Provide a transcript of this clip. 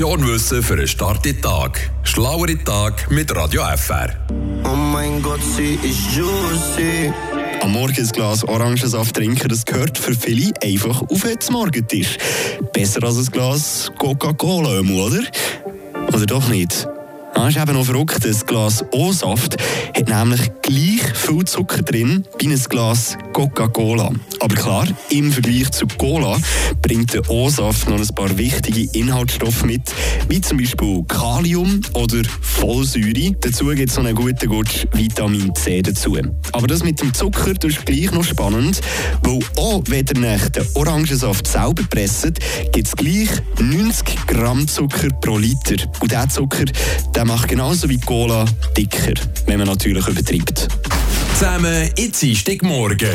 Wissen für einen Start in den Tag. Schlauere Tag mit Radio FR. Oh mein Gott, sie ist juicy. Am Morgen ein Glas Orangensaft trinken, das gehört für viele einfach auf den Morgentisch. Besser als ein Glas Coca-Cola, oder? Oder doch nicht? Das ist eben noch verrückt. Ein Glas O-Saft hat nämlich gleich viel Zucker drin wie ein Glas Coca-Cola. Aber klar, im Vergleich zu Cola bringt der O-Saft noch ein paar wichtige Inhaltsstoffe mit, wie zum Beispiel Kalium oder Folsäure. Dazu gibt es noch einen guten Gutsch Vitamin C dazu. Aber das mit dem Zucker das ist gleich noch spannend, weil auch wenn ihr den Orangensaft selber presst, gibt es gleich 90 Gramm Zucker pro Liter. Und dieser Zucker der macht genauso wie Cola dicker, wenn man natürlich übertreibt. Zusammen, jetzt ist Morgen.